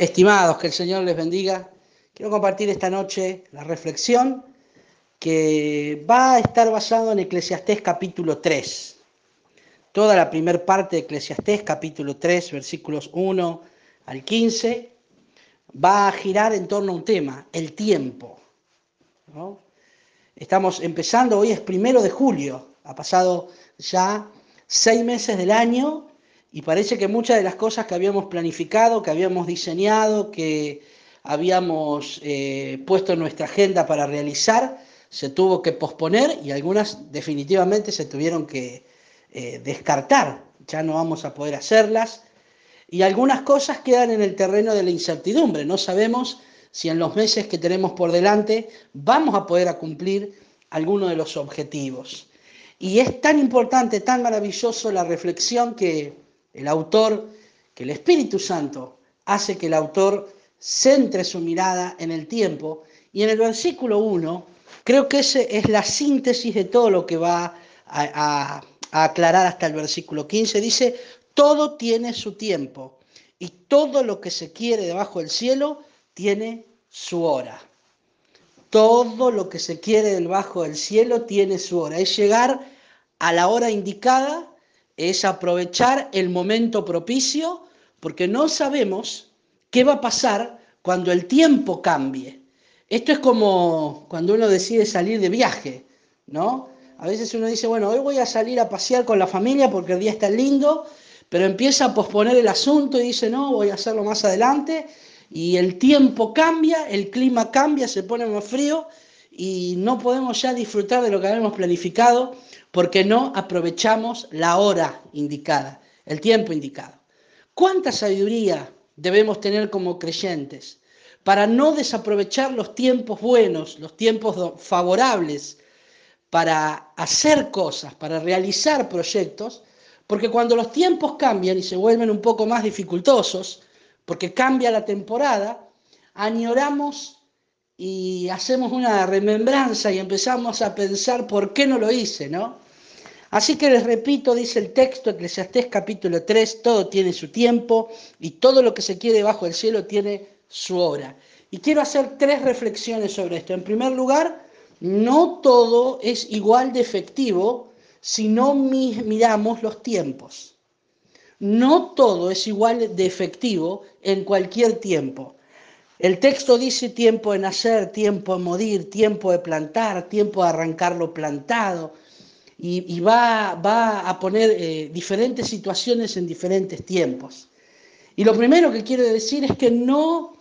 Estimados, que el Señor les bendiga. Quiero compartir esta noche la reflexión que va a estar basado en Eclesiastés capítulo 3. Toda la primera parte de Eclesiastés capítulo 3, versículos 1 al 15, va a girar en torno a un tema, el tiempo. Estamos empezando, hoy es primero de julio, ha pasado ya seis meses del año y parece que muchas de las cosas que habíamos planificado, que habíamos diseñado, que habíamos eh, puesto en nuestra agenda para realizar, se tuvo que posponer y algunas definitivamente se tuvieron que eh, descartar. Ya no vamos a poder hacerlas. Y algunas cosas quedan en el terreno de la incertidumbre. No sabemos si en los meses que tenemos por delante vamos a poder cumplir alguno de los objetivos. Y es tan importante, tan maravilloso la reflexión que el autor, que el Espíritu Santo hace que el autor centre su mirada en el tiempo. Y en el versículo 1, creo que ese es la síntesis de todo lo que va a, a aclarar hasta el versículo 15. Dice, todo tiene su tiempo y todo lo que se quiere debajo del cielo tiene su hora. Todo lo que se quiere debajo del cielo tiene su hora. Es llegar a la hora indicada es aprovechar el momento propicio porque no sabemos qué va a pasar cuando el tiempo cambie. Esto es como cuando uno decide salir de viaje, ¿no? A veces uno dice, bueno, hoy voy a salir a pasear con la familia porque el día está lindo, pero empieza a posponer el asunto y dice, no, voy a hacerlo más adelante, y el tiempo cambia, el clima cambia, se pone más frío y no podemos ya disfrutar de lo que habíamos planificado porque no aprovechamos la hora indicada, el tiempo indicado. ¿Cuánta sabiduría debemos tener como creyentes para no desaprovechar los tiempos buenos, los tiempos favorables para hacer cosas, para realizar proyectos? Porque cuando los tiempos cambian y se vuelven un poco más dificultosos, porque cambia la temporada, añoramos y hacemos una remembranza y empezamos a pensar por qué no lo hice, ¿no? Así que les repito, dice el texto, Eclesiastés capítulo 3, todo tiene su tiempo y todo lo que se quiere bajo el cielo tiene su hora. Y quiero hacer tres reflexiones sobre esto. En primer lugar, no todo es igual de efectivo si no miramos los tiempos. No todo es igual de efectivo en cualquier tiempo. El texto dice tiempo de nacer, tiempo de morir, tiempo de plantar, tiempo de arrancar lo plantado, y, va, a poner eh, diferentes situaciones en diferentes tiempos. Y lo primero que quiero decir es que no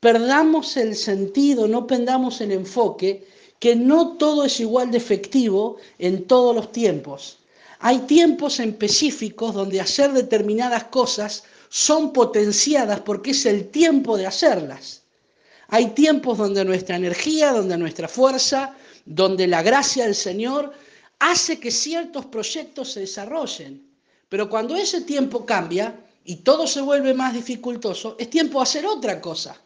perdamos el sentido, no perdamos el enfoque, que no todo es igual de efectivo en todos los tiempos. Hay tiempos específicos donde hacer determinadas cosas son potenciadas porque es el tiempo de hacerlas. Hay tiempos donde nuestra energía, donde nuestra fuerza, donde la gracia del Señor hace que ciertos proyectos se desarrollen. Pero cuando ese tiempo cambia y todo se vuelve más dificultoso, es tiempo de hacer otra cosa.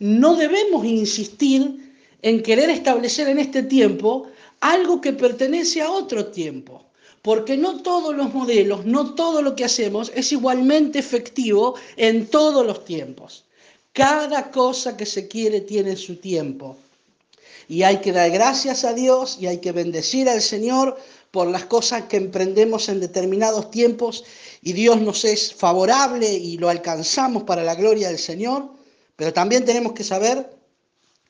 No debemos insistir en querer establecer en este tiempo algo que pertenece a otro tiempo porque no todos los modelos, no todo lo que hacemos es igualmente efectivo en todos los tiempos. Cada cosa que se quiere tiene su tiempo. Y hay que dar gracias a Dios y hay que bendecir al Señor por las cosas que emprendemos en determinados tiempos y Dios nos es favorable y lo alcanzamos para la gloria del Señor, pero también tenemos que saber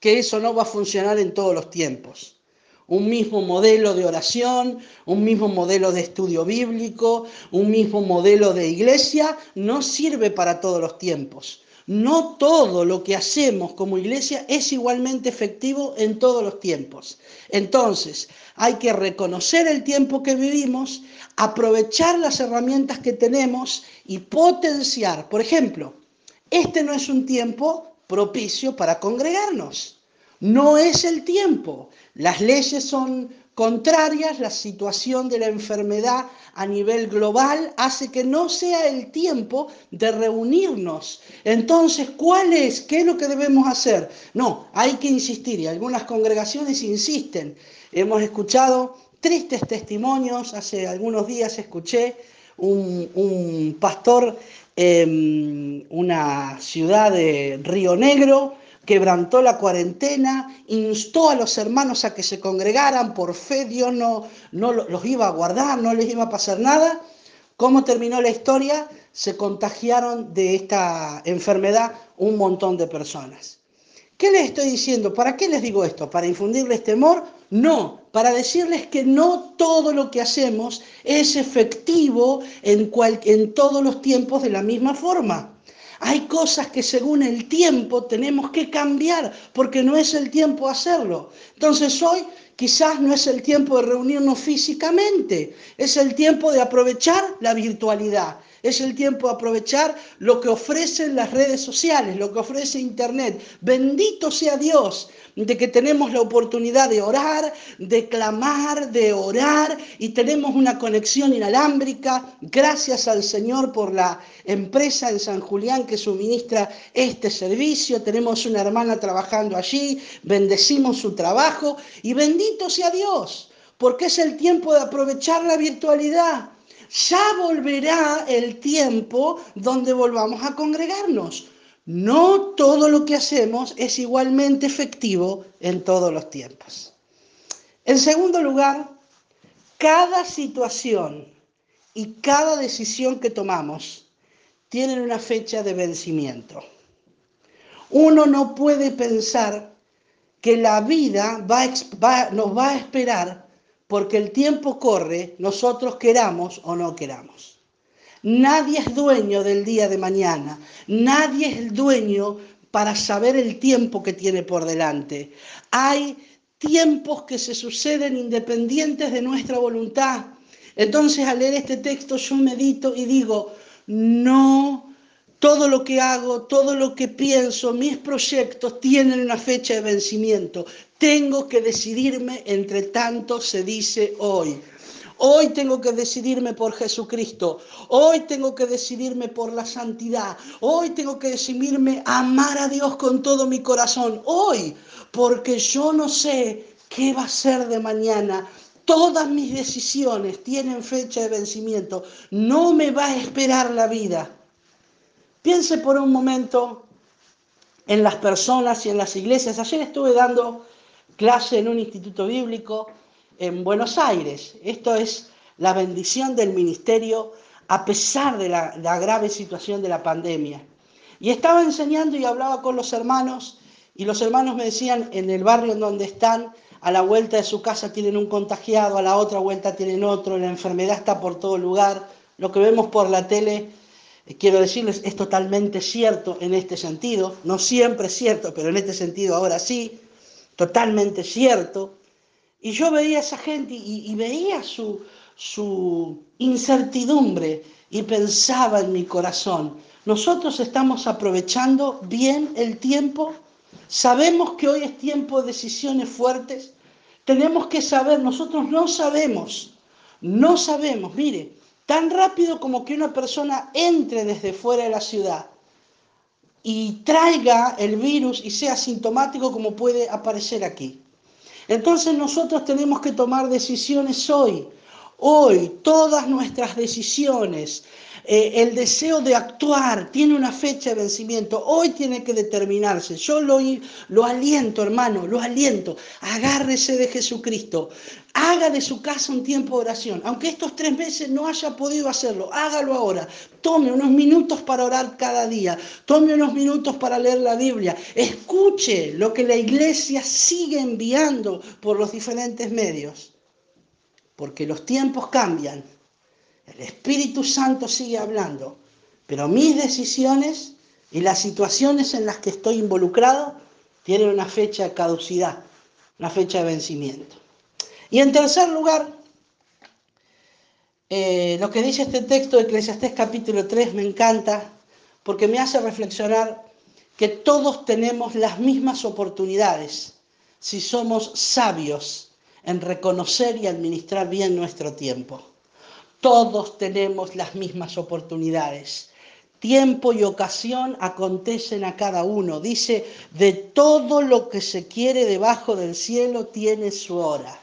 que eso no va a funcionar en todos los tiempos un mismo modelo de oración, un mismo modelo de estudio bíblico, un mismo modelo de iglesia, no sirve para todos los tiempos. No todo lo que hacemos como iglesia es igualmente efectivo en todos los tiempos. Entonces, hay que reconocer el tiempo que vivimos, aprovechar las herramientas que tenemos y potenciar. Por ejemplo, este no es un tiempo propicio para congregarnos. No es el tiempo. Las leyes son contrarias, la situación de la enfermedad a nivel global hace que no sea el tiempo de reunirnos. Entonces, ¿cuál es? ¿Qué es lo que debemos hacer? No, hay que insistir y algunas congregaciones insisten. Hemos escuchado tristes testimonios, hace algunos días escuché un, pastor en una ciudad de Río Negro, quebrantó la cuarentena, instó a los hermanos a que se congregaran, por fe Dios no, no los iba a guardar, no les iba a pasar nada. ¿Cómo terminó la historia? Se contagiaron de esta enfermedad un montón de personas. ¿Qué les estoy diciendo? ¿Para qué les digo esto? ¿Para infundirles temor? No, para decirles que no todo lo que hacemos es efectivo en, en todos los tiempos de la misma forma. Hay cosas que según el tiempo tenemos que cambiar porque no es el tiempo hacerlo. Entonces hoy quizás no es el tiempo de reunirnos físicamente, es el tiempo de aprovechar la virtualidad. Es el tiempo de aprovechar lo que ofrecen las redes sociales, lo que ofrece Internet. Bendito sea Dios de que tenemos la oportunidad de orar, de clamar, de orar y tenemos una conexión inalámbrica. Gracias al Señor por la empresa en San Julián que suministra este servicio. Tenemos una hermana trabajando allí, bendecimos su trabajo y bendito sea Dios, porque es el tiempo de aprovechar la virtualidad ya volverá el tiempo donde volvamos a congregarnos. No todo lo que hacemos es igualmente efectivo en todos los tiempos. En segundo lugar, cada situación y cada decisión que tomamos tienen una fecha de vencimiento. Uno no puede pensar que la vida nos va a esperar porque el tiempo corre, nosotros queramos o no queramos. Nadie es dueño del día de mañana, nadie es el dueño para saber el tiempo que tiene por delante. Hay tiempos que se suceden independientes de nuestra voluntad. Entonces al leer este texto yo medito y digo, no todo lo que hago, todo lo que pienso, mis proyectos tienen una fecha de vencimiento. Tengo que decidirme entre tanto se dice hoy. Hoy tengo que decidirme por Jesucristo. Hoy tengo que decidirme por la santidad. Hoy tengo que decidirme amar a Dios con todo mi corazón. Hoy, porque yo no sé qué va a ser de mañana. Todas mis decisiones tienen fecha de vencimiento. No me va a esperar la vida. Piense por un momento en las personas y en las iglesias. Ayer estuve dando clase en un instituto bíblico en Buenos Aires. Esto es la bendición del ministerio a pesar de la, grave situación de la pandemia. Y estaba enseñando y hablaba con los hermanos y los hermanos me decían en el barrio en donde están, a la vuelta de su casa tienen un contagiado, a la otra vuelta tienen otro, la enfermedad está por todo lugar, lo que vemos por la tele quiero decirles, es totalmente cierto en este sentido, no siempre es cierto, pero en este sentido ahora sí, totalmente cierto. Y yo veía a esa gente y, veía su, su incertidumbre y pensaba en mi corazón, nosotros estamos aprovechando bien el tiempo, sabemos que hoy es tiempo de decisiones fuertes, tenemos que saber, nosotros no sabemos, no sabemos, mire, tan rápido como que una persona entre desde fuera de la ciudad y traiga el virus y sea sintomático como puede aparecer aquí. Entonces nosotros tenemos que tomar decisiones hoy. Hoy todas nuestras decisiones, eh, el deseo de actuar tiene una fecha de vencimiento. Hoy tiene que determinarse. Yo lo, lo aliento, hermano, lo aliento. Agárrese de Jesucristo. Haga de su casa un tiempo de oración. Aunque estos tres meses no haya podido hacerlo, hágalo ahora. Tome unos minutos para orar cada día. Tome unos minutos para leer la Biblia. Escuche lo que la iglesia sigue enviando por los diferentes medios. Porque los tiempos cambian. El Espíritu Santo sigue hablando. Pero mis decisiones y las situaciones en las que estoy involucrado tienen una fecha de caducidad, una fecha de vencimiento. Y en tercer lugar, eh, lo que dice este texto de Eclesiastés capítulo 3 me encanta porque me hace reflexionar que todos tenemos las mismas oportunidades si somos sabios en reconocer y administrar bien nuestro tiempo. Todos tenemos las mismas oportunidades. Tiempo y ocasión acontecen a cada uno. Dice, de todo lo que se quiere debajo del cielo tiene su hora.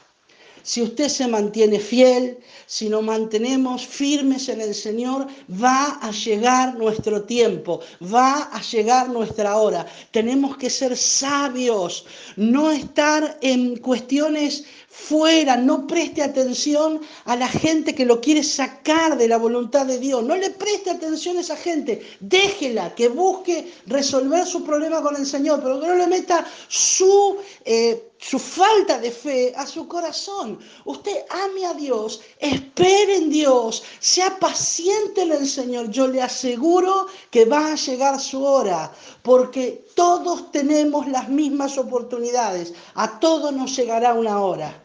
si usted se mantiene fiel, si nos mantenemos firmes en el Señor, va a llegar nuestro tiempo, va a llegar nuestra hora. Tenemos que ser sabios, no estar en cuestiones fuera, no preste atención a la gente que lo quiere sacar de la voluntad de Dios, no le preste atención a esa gente, déjela que busque resolver su problema con el Señor, pero que no le meta su... Eh, su falta de fe a su corazón. Usted ame a Dios, espere en Dios, sea paciente en el Señor. Yo le aseguro que va a llegar su hora, porque todos tenemos las mismas oportunidades. A todos nos llegará una hora.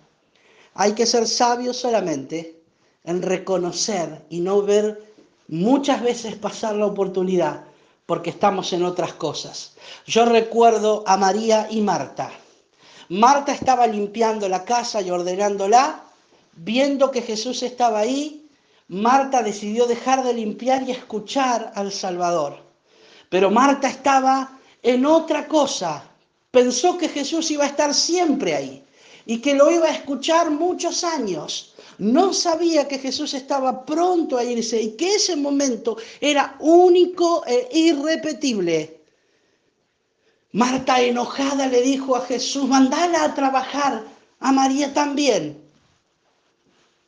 Hay que ser sabios solamente en reconocer y no ver muchas veces pasar la oportunidad porque estamos en otras cosas. Yo recuerdo a María y Marta. Marta estaba limpiando la casa y ordenándola, viendo que Jesús estaba ahí, Marta decidió dejar de limpiar y escuchar al Salvador. Pero Marta estaba en otra cosa, pensó que Jesús iba a estar siempre ahí y que lo iba a escuchar muchos años. No sabía que Jesús estaba pronto a irse y que ese momento era único e irrepetible. Marta enojada le dijo a Jesús, mandala a trabajar, a María también.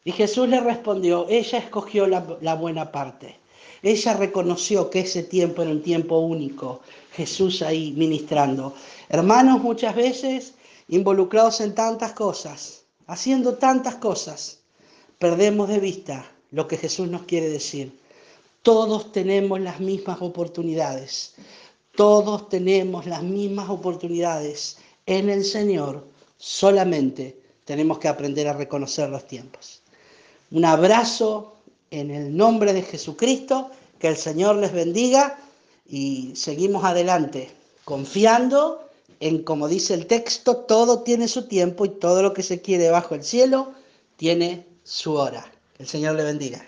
Y Jesús le respondió, ella escogió la, la buena parte. Ella reconoció que ese tiempo era un tiempo único. Jesús ahí ministrando. Hermanos, muchas veces involucrados en tantas cosas, haciendo tantas cosas, perdemos de vista lo que Jesús nos quiere decir. Todos tenemos las mismas oportunidades. Todos tenemos las mismas oportunidades en el Señor. Solamente tenemos que aprender a reconocer los tiempos. Un abrazo en el nombre de Jesucristo. Que el Señor les bendiga y seguimos adelante confiando en, como dice el texto, todo tiene su tiempo y todo lo que se quiere bajo el cielo tiene su hora. El Señor le bendiga.